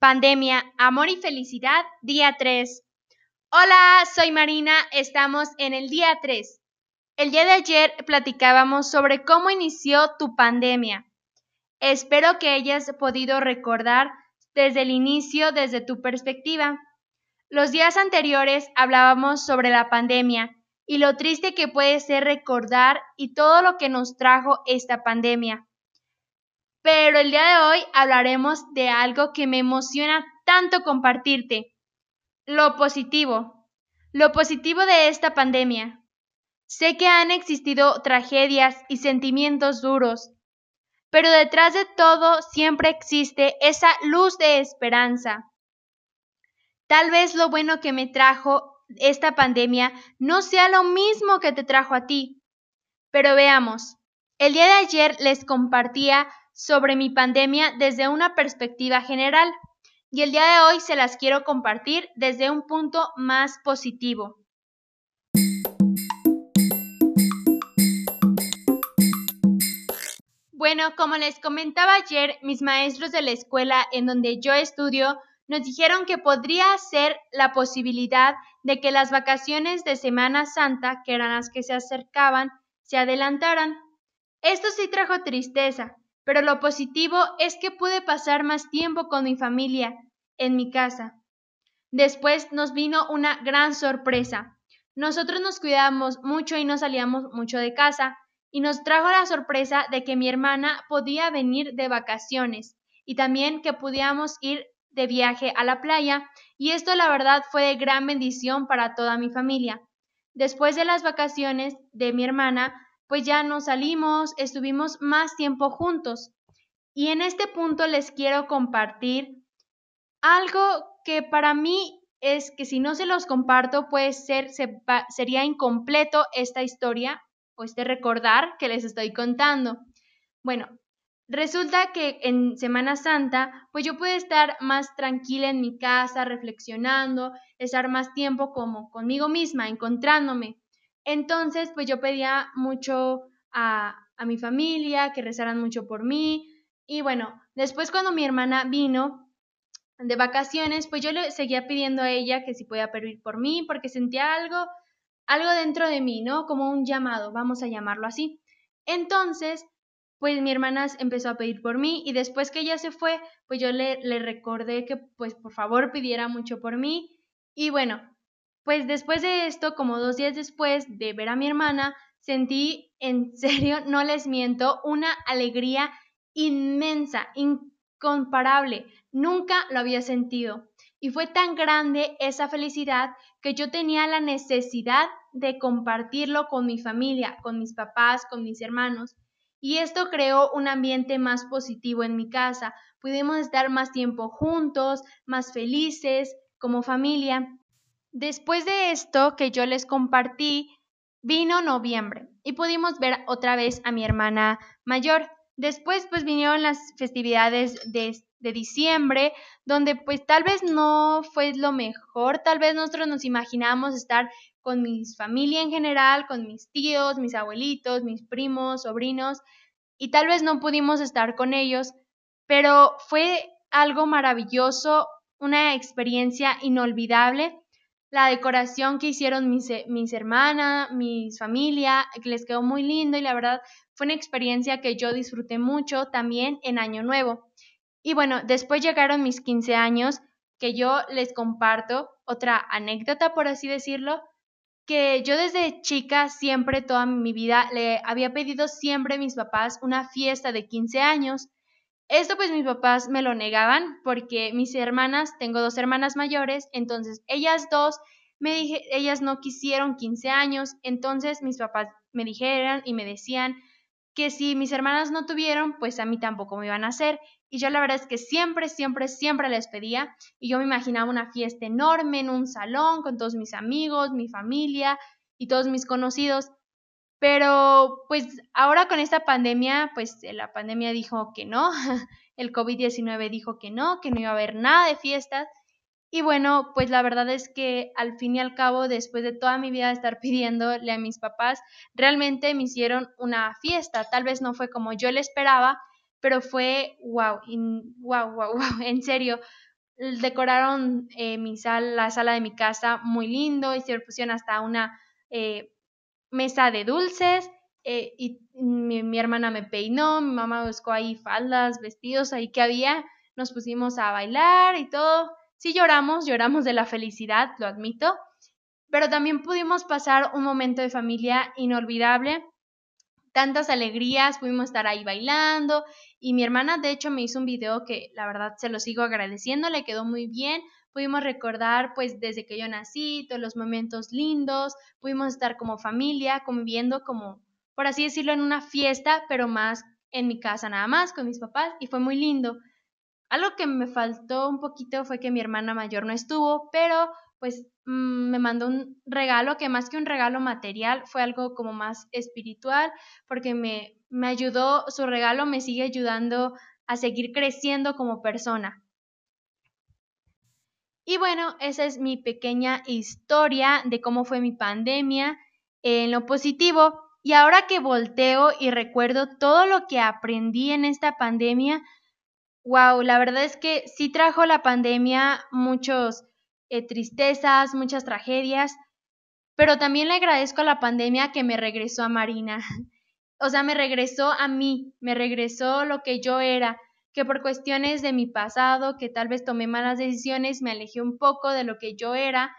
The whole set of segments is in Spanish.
Pandemia, Amor y Felicidad, día 3. Hola, soy Marina, estamos en el día 3. El día de ayer platicábamos sobre cómo inició tu pandemia. Espero que hayas podido recordar desde el inicio, desde tu perspectiva. Los días anteriores hablábamos sobre la pandemia y lo triste que puede ser recordar y todo lo que nos trajo esta pandemia. Pero el día de hoy hablaremos de algo que me emociona tanto compartirte, lo positivo. Lo positivo de esta pandemia. Sé que han existido tragedias y sentimientos duros, pero detrás de todo siempre existe esa luz de esperanza. Tal vez lo bueno que me trajo esta pandemia no sea lo mismo que te trajo a ti. Pero veamos, el día de ayer les compartía sobre mi pandemia desde una perspectiva general y el día de hoy se las quiero compartir desde un punto más positivo. Bueno, como les comentaba ayer, mis maestros de la escuela en donde yo estudio nos dijeron que podría ser la posibilidad de que las vacaciones de Semana Santa, que eran las que se acercaban, se adelantaran. Esto sí trajo tristeza, pero lo positivo es que pude pasar más tiempo con mi familia en mi casa. Después nos vino una gran sorpresa. Nosotros nos cuidábamos mucho y no salíamos mucho de casa, y nos trajo la sorpresa de que mi hermana podía venir de vacaciones y también que pudiéramos ir de viaje a la playa, y esto la verdad fue de gran bendición para toda mi familia. Después de las vacaciones de mi hermana, pues ya nos salimos, estuvimos más tiempo juntos. Y en este punto les quiero compartir algo que para mí es que si no se los comparto, puede ser, sería incompleto esta historia o este recordar que les estoy contando. Bueno, resulta que en Semana Santa, pues yo pude estar más tranquila en mi casa, reflexionando, estar más tiempo como conmigo misma, encontrándome. Entonces, pues yo pedía mucho a, a mi familia, que rezaran mucho por mí. Y bueno, después cuando mi hermana vino de vacaciones, pues yo le seguía pidiendo a ella que si podía pedir por mí, porque sentía algo, algo dentro de mí, ¿no? Como un llamado, vamos a llamarlo así. Entonces, pues mi hermana empezó a pedir por mí y después que ella se fue, pues yo le, le recordé que pues por favor pidiera mucho por mí. Y bueno, pues después de esto, como dos días después de ver a mi hermana, sentí, en serio, no les miento, una alegría inmensa, incomparable. Nunca lo había sentido. Y fue tan grande esa felicidad que yo tenía la necesidad de compartirlo con mi familia, con mis papás, con mis hermanos. Y esto creó un ambiente más positivo en mi casa. Pudimos estar más tiempo juntos, más felices, como familia. Después de esto que yo les compartí, vino noviembre y pudimos ver otra vez a mi hermana mayor. Después pues vinieron las festividades de, diciembre, donde pues tal vez no fue lo mejor, tal vez nosotros nos imaginábamos estar con mi familia en general, con mis tíos, mis abuelitos, mis primos, sobrinos, y tal vez no pudimos estar con ellos, pero fue algo maravilloso, una experiencia inolvidable la decoración que hicieron mis, eh, mis hermanas, mis familia, que les quedó muy lindo y la verdad fue una experiencia que yo disfruté mucho también en Año Nuevo. Y bueno, después llegaron mis 15 años, que yo les comparto otra anécdota, por así decirlo, que yo desde chica siempre, toda mi vida, le había pedido siempre a mis papás una fiesta de 15 años esto pues mis papás me lo negaban porque mis hermanas, tengo dos hermanas mayores, entonces ellas dos me dije, ellas no quisieron 15 años, entonces mis papás me dijeron y me decían que si mis hermanas no tuvieron, pues a mí tampoco me iban a hacer. Y yo la verdad es que siempre, siempre, siempre les pedía y yo me imaginaba una fiesta enorme en un salón con todos mis amigos, mi familia y todos mis conocidos. Pero pues ahora con esta pandemia, pues eh, la pandemia dijo que no, el COVID-19 dijo que no, que no iba a haber nada de fiestas. Y bueno, pues la verdad es que al fin y al cabo, después de toda mi vida de estar pidiéndole a mis papás, realmente me hicieron una fiesta. Tal vez no fue como yo le esperaba, pero fue wow, wow, wow, wow, en serio. decoraron eh, mi sal, la sala de mi casa muy lindo y se pusieron hasta una eh, mesa de dulces eh, y mi, hermana me peinó, mi mamá buscó ahí faldas, vestidos ahí que había, nos pusimos a bailar y todo. Sí lloramos, lloramos de la felicidad, lo admito, pero también pudimos pasar un momento de familia inolvidable tantas alegrías, pudimos estar ahí bailando y mi hermana de hecho me hizo un video que la verdad se lo sigo agradeciendo, le quedó muy bien, pudimos recordar pues desde que yo nací, todos los momentos lindos, pudimos estar como familia, conviviendo como, por así decirlo, en una fiesta, pero más en mi casa nada más, con mis papás y fue muy lindo. Algo que me faltó un poquito fue que mi hermana mayor no estuvo, pero pues mm, me mandó un regalo que más que un regalo material fue algo como más espiritual porque me, me ayudó, su regalo me sigue ayudando a seguir creciendo como persona. Y bueno, esa es mi pequeña historia de cómo fue mi pandemia en lo positivo. Y ahora que volteo y recuerdo todo lo que aprendí en esta pandemia, wow, la verdad es que sí trajo la pandemia muchos eh, tristezas, muchas tragedias, pero también le agradezco a la pandemia que me regresó a Marina. O sea, me regresó a mí, me regresó lo que yo era, que por cuestiones de mi pasado, que tal vez tomé malas decisiones, me alejé un poco de lo que yo era.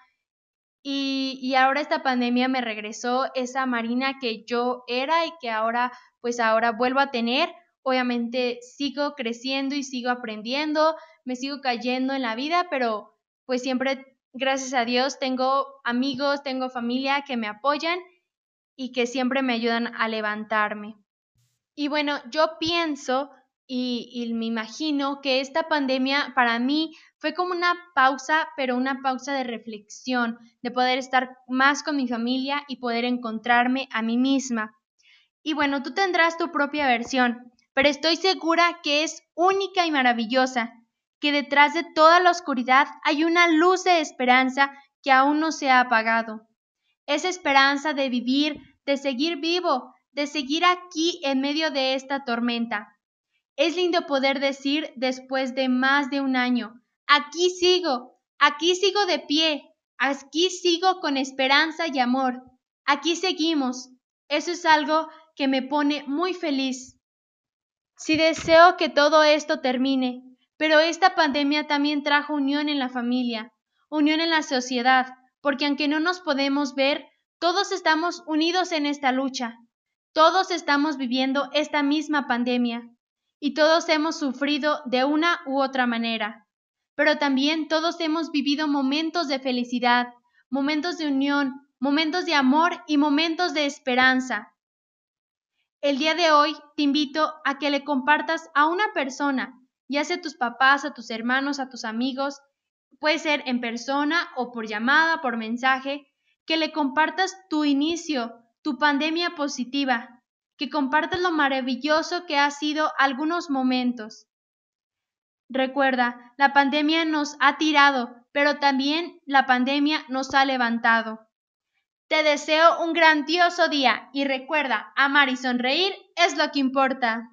Y, y ahora esta pandemia me regresó esa Marina que yo era y que ahora, pues ahora vuelvo a tener. Obviamente sigo creciendo y sigo aprendiendo, me sigo cayendo en la vida, pero pues siempre, gracias a Dios, tengo amigos, tengo familia que me apoyan y que siempre me ayudan a levantarme. Y bueno, yo pienso y, me imagino que esta pandemia para mí fue como una pausa, pero una pausa de reflexión, de poder estar más con mi familia y poder encontrarme a mí misma. Y bueno, tú tendrás tu propia versión, pero estoy segura que es única y maravillosa que detrás de toda la oscuridad hay una luz de esperanza que aún no se ha apagado. Esa esperanza de vivir, de seguir vivo, de seguir aquí en medio de esta tormenta. Es lindo poder decir después de más de un año, aquí sigo, aquí sigo de pie, aquí sigo con esperanza y amor, aquí seguimos. Eso es algo que me pone muy feliz. Si deseo que todo esto termine, pero esta pandemia también trajo unión en la familia, unión en la sociedad, porque aunque no nos podemos ver, todos estamos unidos en esta lucha. Todos estamos viviendo esta misma pandemia y todos hemos sufrido de una u otra manera. Pero también todos hemos vivido momentos de felicidad, momentos de unión, momentos de amor y momentos de esperanza. El día de hoy te invito a que le compartas a una persona ya sea a tus papás, a tus hermanos, a tus amigos, puede ser en persona o por llamada, por mensaje, que le compartas tu inicio, tu pandemia positiva, que compartas lo maravilloso que ha sido algunos momentos. Recuerda, la pandemia nos ha tirado, pero también la pandemia nos ha levantado. Te deseo un grandioso día y recuerda, amar y sonreír es lo que importa.